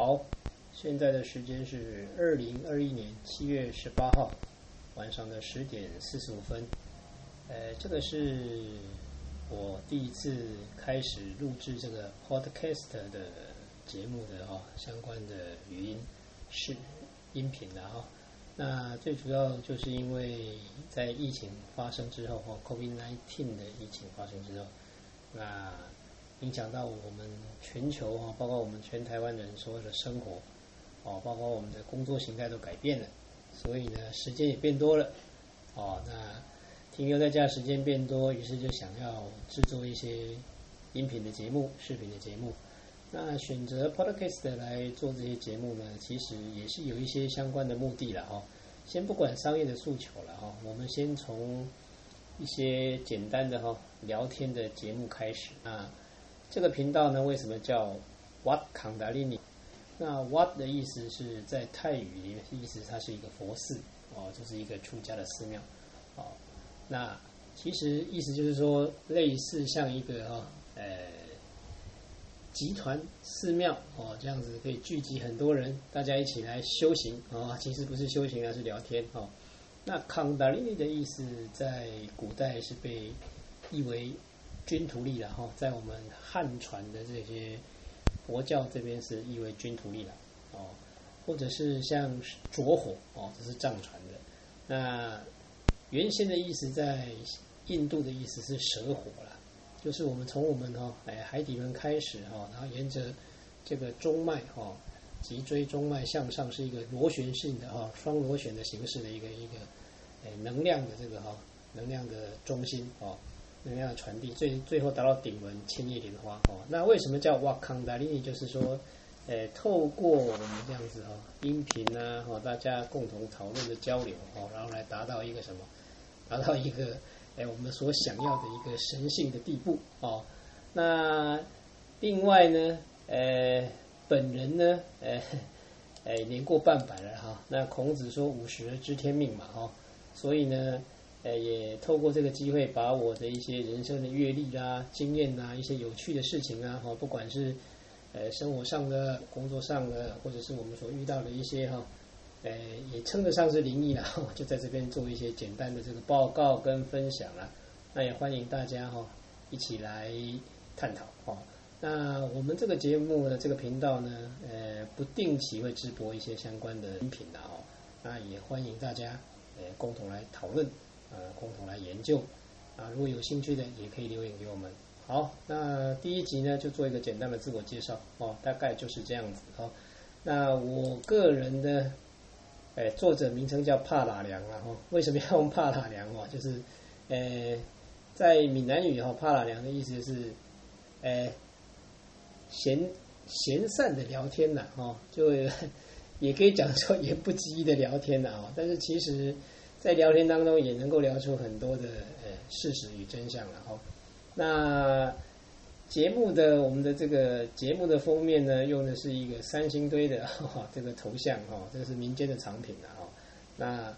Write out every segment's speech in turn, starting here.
好，现在的时间是二零二一年七月十八号晚上的十点四十五分。呃，这个是我第一次开始录制这个 podcast 的节目的哈、相关的语音是音频的哈、那最主要就是因为在疫情发生之后哈，COVID-19 的疫情发生之后，那影响到我们全球哈，包括我们全台湾人所有的生活，哦，包括我们的工作形态都改变了，所以呢，时间也变多了，哦，那停留在家时间变多，于是就想要制作一些音频的节目、视频的节目。那选择 Podcast 来做这些节目呢，其实也是有一些相关的目的了哈。先不管商业的诉求了哈，我们先从一些简单的哈聊天的节目开始啊。这个频道呢，为什么叫 Wat 康达利尼？那 What 的意思是在泰语里面，意思它是一个佛寺哦，就是一个出家的寺庙哦。那其实意思就是说，类似像一个哈呃集团寺庙哦，这样子可以聚集很多人，大家一起来修行啊、哦。其实不是修行，而是聊天哦。那康达利尼的意思在古代是被译为军徒力了哈，在我们汉传的这些佛教这边是译为军徒力了哦，或者是像着火哦，这是藏传的。那原先的意思在印度的意思是蛇火了，就是我们从我们哈哎海底轮开始哈，然后沿着这个中脉哈，脊椎中脉向上是一个螺旋性的哈双螺旋的形式的一个一个哎能量的这个哈能量的中心哦。能量传递，最最后达到顶轮千叶莲花哦。那为什么叫哇康达利尼？就是说，呃，透过我们这样子、哦，音频啊，哦，大家共同讨论的交流哦，然后来达到一个什么？达到一个哎我们所想要的一个神性的地步哦。那另外呢，呃，本人呢，呃，哎年过半百了哈、那孔子说五十知天命嘛哈、哦，所以呢。呃，也透过这个机会，把我的一些人生的阅历啦、经验呐、一些有趣的事情啊，哈，不管是呃生活上的、工作上的，或者是我们所遇到的一些哈，呃，也称得上是灵异了，就在这边做一些简单的这个报告跟分享啦。那也欢迎大家哈一起来探讨哈。那我们这个节目呢，这个频道呢，呃，不定期会直播一些相关的音频的哦。那也欢迎大家呃共同来讨论。呃，共同来研究啊，如果有兴趣的，也可以留言给我们。好，那第一集呢，就做一个简单的自我介绍哦，大概就是这样子哦。那我个人的，哎，作者名称叫帕拉良啊哈。为什么要用帕拉良哦？就是，呃，在闽南语哈，帕拉良的意思是，呃，闲闲散的聊天呐，哈，就 也可以讲说言不及义的聊天呐啊。但是其实。在聊天当中也能够聊出很多的呃事实与真相了哈。那节目的我们的这个节目的封面呢，用的是一个三星堆的 哈这个头像哈，这是民间的藏品了哈。那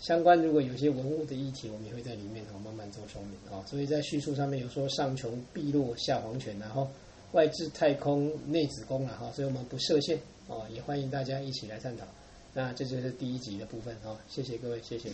相关如果有些文物的议题，我们也会在里面哈慢慢做说明哈。所以在叙述上面有说上穷碧落下黄泉然后外置太空内子宫了哈，所以我们不设限哦，也欢迎大家一起来探讨。那这就是第一集的部分哈，谢谢各位，谢谢。